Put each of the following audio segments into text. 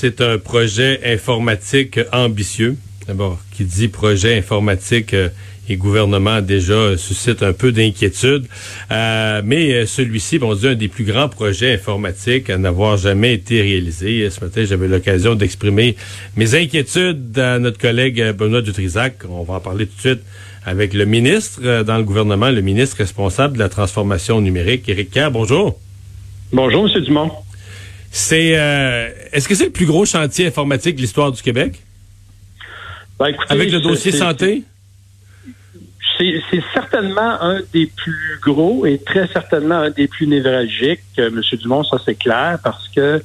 c'est un projet informatique ambitieux. D'abord, qui dit projet informatique euh, et gouvernement déjà suscite un peu d'inquiétude. Euh, mais euh, celui-ci, on dit un des plus grands projets informatiques à n'avoir jamais été réalisé. Ce matin, j'avais l'occasion d'exprimer mes inquiétudes à notre collègue Benoît Dutrisac. On va en parler tout de suite avec le ministre dans le gouvernement, le ministre responsable de la transformation numérique, Éric Kerr. Bonjour. Bonjour, M. Dumont. C'est est-ce que c'est le plus gros chantier informatique de l'histoire du Québec? Ben, Avec le dossier santé? C'est certainement un des plus gros et très certainement un des plus névralgiques, euh, M. Dumont, ça c'est clair, parce que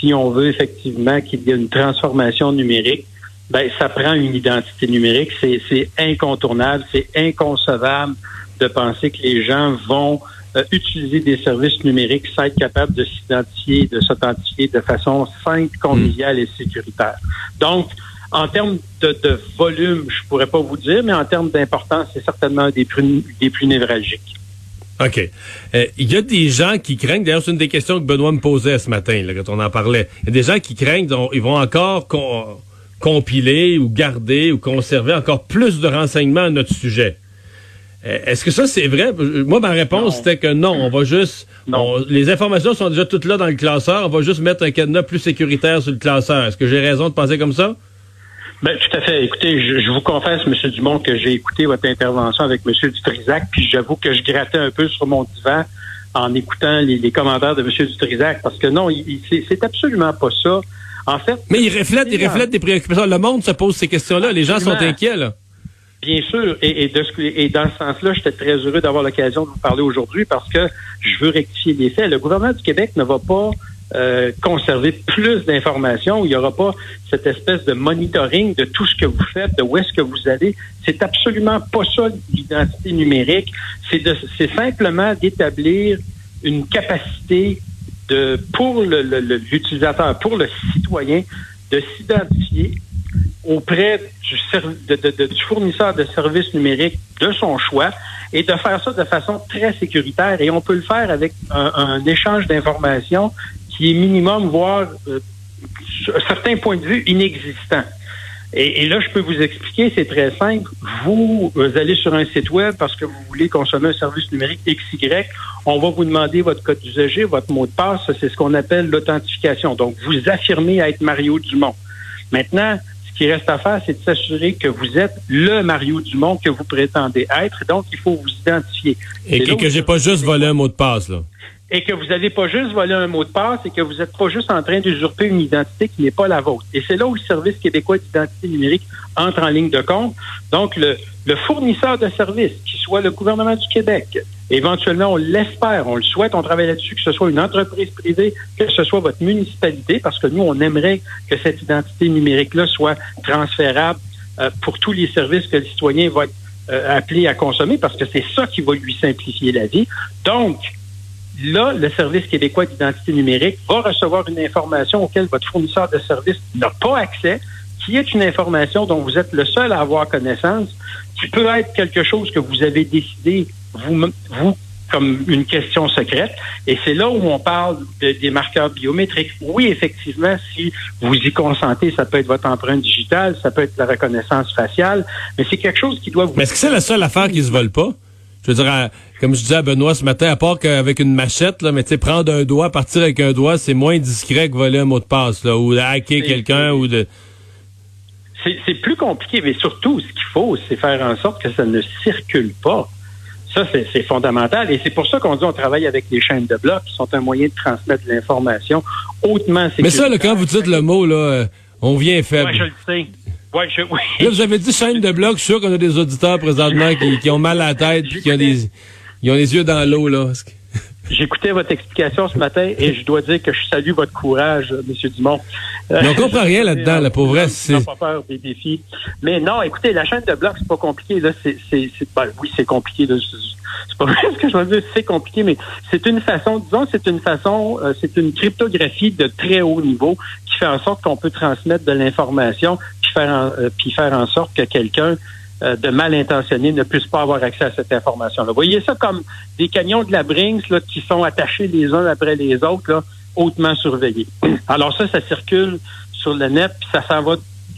si on veut effectivement qu'il y ait une transformation numérique, ben ça prend une identité numérique. C'est incontournable, c'est inconcevable de penser que les gens vont euh, utiliser des services numériques sans être capables de s'identifier, de s'authentifier de façon simple, conviviale et sécuritaire. Donc, en termes de, volume, je pourrais pas vous dire, mais en termes d'importance, c'est certainement des plus, névralgiques. OK. Euh, il y a des gens qui craignent, d'ailleurs, c'est une des questions que Benoît me posait ce matin, là, quand on en parlait. Il y a des gens qui craignent, donc, ils vont encore compiler ou garder ou conserver encore plus de renseignements à notre sujet. Euh, est-ce que ça, c'est vrai? Moi, ma réponse, c'était que non, on va juste... les informations sont déjà toutes là dans le classeur, on va juste mettre un cadenas plus sécuritaire sur le classeur. Est-ce que j'ai raison de penser comme ça? Ben, tout à fait. Écoutez, je, vous confesse, M. Dumont, que j'ai écouté votre intervention avec M. Dutrisac, puis j'avoue que je grattais un peu sur mon divan en écoutant les, commentaires de M. Dutrisac, parce que non, c'est absolument pas ça. En fait. Mais il reflète, il reflète des préoccupations. Le monde se pose ces questions-là. Les gens sont inquiets, là. Bien sûr, et, de ce, et dans ce sens-là, j'étais très heureux d'avoir l'occasion de vous parler aujourd'hui parce que je veux rectifier les faits. Le gouvernement du Québec ne va pas euh, conserver plus d'informations. Il n'y aura pas cette espèce de monitoring de tout ce que vous faites, de où est-ce que vous allez. C'est absolument pas ça l'identité numérique. C'est c'est simplement d'établir une capacité de pour l'utilisateur, pour le citoyen, de s'identifier auprès du, du fournisseur de services numériques de son choix et de faire ça de façon très sécuritaire. Et on peut le faire avec un, un échange d'informations qui est minimum, voire euh, certains points de vue inexistant. Et, là, je peux vous expliquer, c'est très simple. Vous, vous allez sur un site web parce que vous voulez consommer un service numérique XY. On va vous demander votre code d'usager, votre mot de passe. C'est ce qu'on appelle l'authentification. Donc, vous affirmez être Mario Dumont. Maintenant, qui reste à faire, c'est de s'assurer que vous êtes le Mario Dumont que vous prétendez être. Donc, il faut vous identifier. Et que, que j'ai pas juste volé un mot de passe, là et que vous n'avez pas juste volé un mot de passe et que vous n'êtes pas juste en train d'usurper une identité qui n'est pas la vôtre. Et c'est là où le Service québécois d'identité numérique entre en ligne de compte. Donc, le, le fournisseur de services, qui soit le gouvernement du Québec, éventuellement, on l'espère, on le souhaite, on travaille là-dessus, que ce soit une entreprise privée, que ce soit votre municipalité, parce que nous, on aimerait que cette identité numérique-là soit transférable euh, pour tous les services que le citoyen va être euh, appelé à consommer, parce que c'est ça qui va lui simplifier la vie. Donc, là, le Service québécois d'identité numérique va recevoir une information auquel votre fournisseur de services n'a pas accès, qui est une information dont vous êtes le seul à avoir connaissance, qui peut être quelque chose que vous avez décidé, vous, vous comme une question secrète. Et c'est là où on parle des marqueurs biométriques. Oui, effectivement, si vous y consentez, ça peut être votre empreinte digitale, ça peut être la reconnaissance faciale, mais c'est quelque chose qui doit vous... Mais est-ce que c'est la seule affaire qui se vole pas? Je veux dire, comme je disais à Benoît ce matin, à part qu'avec une machette, là, mais tu sais, prendre un doigt, partir avec un doigt, c'est moins discret que voler un mot de passe, là, ou hacker quelqu'un, ou de... C'est plus compliqué, mais surtout, ce qu'il faut, c'est faire en sorte que ça ne circule pas. Ça, c'est fondamental. Et c'est pour ça qu'on dit on travaille avec les chaînes de blocs, qui sont un moyen de transmettre de l'information hautement sécuritaire. Mais ça, là, quand vous dites le mot, là, euh, on vient faible. Ouais, je le sais. Ouais, je, oui. Là, vous avez dit chaîne de blocs. Je suis sûr qu'on a des auditeurs présentement qui, qui, ont mal à la tête puis qui ont des, ils ont les yeux dans l'eau, là. J'écoutais votre explication ce matin et je dois dire que je salue votre courage, M. Dumont. Mais on comprend rien là-dedans, la pauvre. C'est pas peur des défis. Mais non, écoutez, la chaîne de blocs, c'est pas compliqué. Là, c'est, c'est, ben, oui, c'est compliqué. C'est pas vrai ce que je veux dire, c'est compliqué, mais c'est une façon, disons, c'est une façon, euh, c'est une cryptographie de très haut niveau qui fait en sorte qu'on peut transmettre de l'information puis faire en, euh, puis faire en sorte que quelqu'un euh, de mal intentionnés ne puissent pas avoir accès à cette information-là. Voyez ça comme des canyons de la Brinks là, qui sont attachés les uns après les autres. Là. hautement surveillés. Alors ça, ça circule sur le net, puis ça s'en va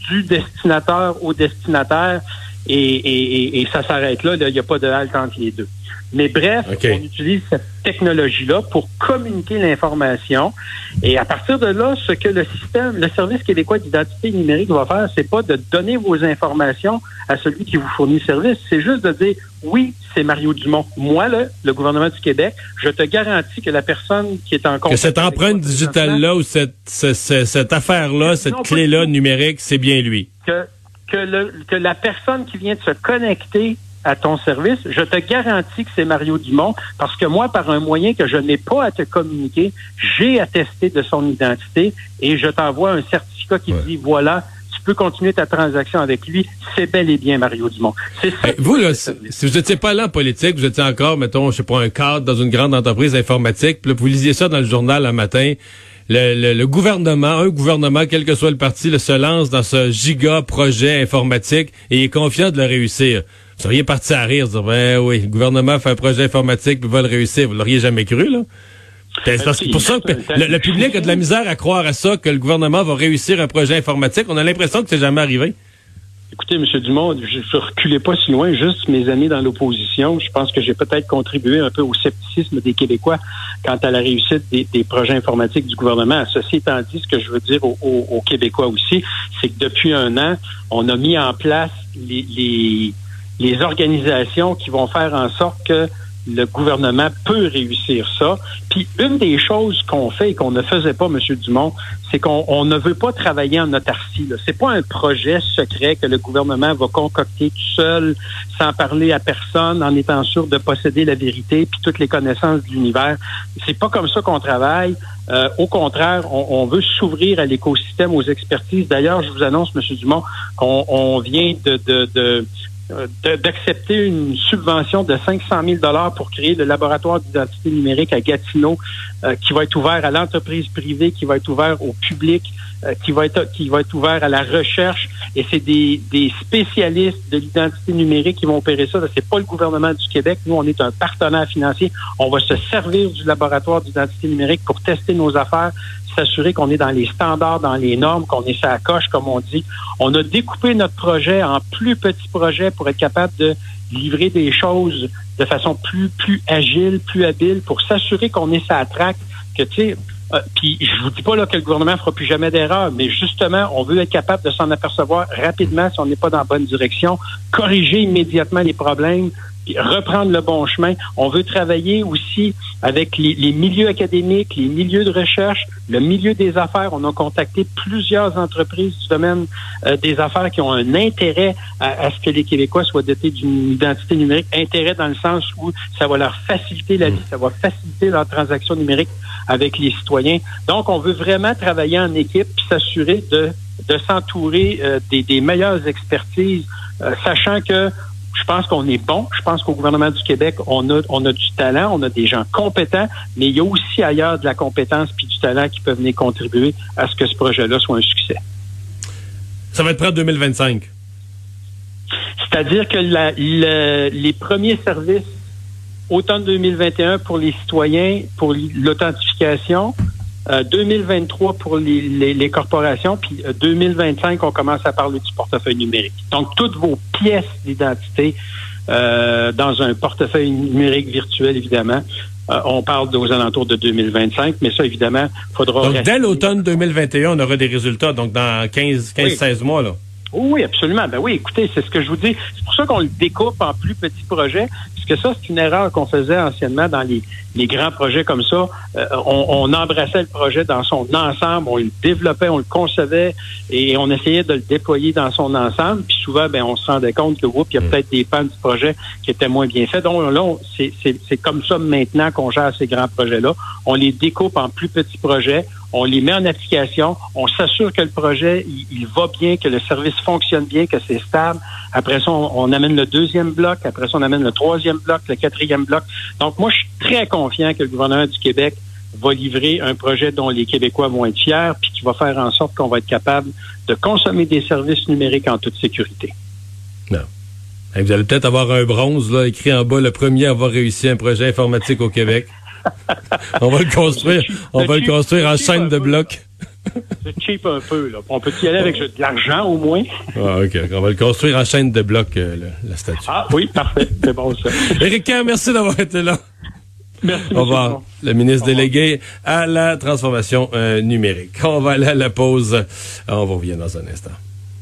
du destinateur au destinataire, et, et, ça s'arrête là. Il n'y a pas de halte entre les deux. Mais bref, on utilise cette technologie-là pour communiquer l'information. Et à partir de là, ce que le système, le service québécois d'identité numérique va faire, c'est pas de donner vos informations à celui qui vous fournit le service, c'est juste de dire oui, c'est Mario Dumont. Moi, là, le gouvernement du Québec, je te garantis que la personne qui est en contact... Que cette empreinte digitale-là ou cette, cette, affaire-là, cette clé-là numérique, c'est bien lui. Que, que, le, que la personne qui vient de se connecter à ton service, je te garantis que c'est Mario Dumont parce que moi, par un moyen que je n'ai pas à te communiquer, j'ai attesté de son identité et je t'envoie un certificat qui dit voilà, tu peux continuer ta transaction avec lui. C'est bel et bien Mario Dumont. C'est vous, là, si vous n'étiez pas là en politique, vous étiez encore, mettons, je sais pas, un cadre dans une grande entreprise informatique, puis vous lisiez ça dans le journal un matin. Le, le, gouvernement, un gouvernement, quel que soit le parti, se lance dans ce giga projet informatique et est confiant de le réussir. Vous seriez parti à rire, dire, ben oui, le gouvernement fait un projet informatique puis va le réussir. Vous l'auriez jamais cru, là? C'est ben, pour ça que le, public a de la misère à croire à ça, que le gouvernement va réussir un projet informatique. On a l'impression que c'est jamais arrivé. Écoutez, M. Dumont, je ne reculais pas si loin, juste mes amis dans l'opposition. Je pense que j'ai peut-être contribué un peu au scepticisme des Québécois quant à la réussite des, projets informatiques du gouvernement. Ceci étant dit, ce que je veux dire aux, Québécois aussi, c'est que depuis un an, on a mis en place les les organisations qui vont faire en sorte que le gouvernement peut réussir ça. Puis une des choses qu'on fait et qu'on ne faisait pas, M. Dumont, c'est qu'on ne veut pas travailler en autarcie. C'est pas un projet secret que le gouvernement va concocter tout seul, sans parler à personne, en étant sûr de posséder la vérité puis toutes les connaissances de l'univers. C'est pas comme ça qu'on travaille. Euh, au contraire, on, veut s'ouvrir à l'écosystème, aux expertises. D'ailleurs, je vous annonce, M. Dumont, qu'on vient de, de, de d'accepter une subvention de 500 000 dollars pour créer le laboratoire d'identité numérique à Gatineau, euh, qui va être ouvert à l'entreprise privée, qui va être ouvert au public, euh, qui va être qui va être ouvert à la recherche. Et c'est des, des spécialistes de l'identité numérique qui vont opérer ça. C'est pas le gouvernement du Québec. Nous, on est un partenaire financier. On va se servir du laboratoire d'identité numérique pour tester nos affaires s'assurer qu'on est dans les standards, dans les normes, qu'on est sa coche, comme on dit. On a découpé notre projet en plus petits projets pour être capable de livrer des choses de façon plus plus agile, plus habile, pour s'assurer qu'on est sa traque, que tu sais. Euh, puis je vous dis pas là que le gouvernement fera plus jamais d'erreur, mais justement, on veut être capable de s'en apercevoir rapidement si on n'est pas dans la bonne direction, corriger immédiatement les problèmes, reprendre le bon chemin. On veut travailler aussi avec les, milieux académiques, les milieux de recherche, le milieu des affaires. On a contacté plusieurs entreprises du domaine euh, des affaires qui ont un intérêt à, ce que les Québécois soient dotés d'une identité numérique. Intérêt dans le sens où ça va leur faciliter la vie, ça va faciliter leurs transactions numériques avec les citoyens. Donc, on veut vraiment travailler en équipe s'assurer de, de s'entourer euh, des, des meilleures expertises, euh, sachant que je pense qu'on est bon. Je pense qu'au gouvernement du Québec, on a, on a du talent, on a des gens compétents, mais il y a aussi ailleurs de la compétence puis du talent qui peuvent venir contribuer à ce que ce projet-là soit un succès. Ça va être prêt en 2025. C'est-à-dire que les premiers services automne 2021 pour les citoyens, pour l'authentification, 2023 euh, pour les, corporations, puis 2025, euh, on commence à parler du portefeuille numérique. Donc, toutes vos pièces d'identité euh, dans un portefeuille numérique virtuel, évidemment, on parle aux alentours de 2025, mais ça, évidemment, faudra... Donc, dès l'automne 2021, on aura des résultats, donc dans 15, 15 16 mois, là. Oui, absolument. Ben oui, écoutez, c'est ce que je vous dis. C'est pour ça qu'on le découpe en plus petits projets, puisque ça, c'est une erreur qu'on faisait anciennement dans les, les grands projets comme ça. Euh, on, on, embrassait le projet dans son ensemble, on le développait, on le concevait et on essayait de le déployer dans son ensemble. Puis souvent, ben, on se rendait compte que, oups, il y a mm. peut-être des pans du projet qui étaient moins bien faits. Donc là, c'est comme ça maintenant qu'on gère ces grands projets-là. On les découpe en plus petits projets on les met en application, on s'assure que le projet, il, va bien, que le service fonctionne bien, que c'est stable. Après ça, on, amène le deuxième bloc, après ça, on amène le troisième bloc, le quatrième bloc. Donc, moi, je suis très confiant que le gouvernement du Québec va livrer un projet dont les Québécois vont être fiers, puis qui va faire en sorte qu'on va être capable de consommer des services numériques en toute sécurité. Non. Vous allez peut-être avoir un bronze là, écrit en bas, le premier à avoir réussi un projet informatique au Québec. on va le construire, on va le construire en chaîne de blocs. C'est cheap un peu, là. On peut y aller avec de l'argent, au moins. Ah, OK. On va le construire en chaîne de blocs, euh, la statue. Ah, oui, parfait. C'est bon, ça. Éric merci d'avoir été là. Merci. Au revoir. Le ministre délégué à la transformation euh, numérique. On va aller à la pause. On vous revient dans un instant.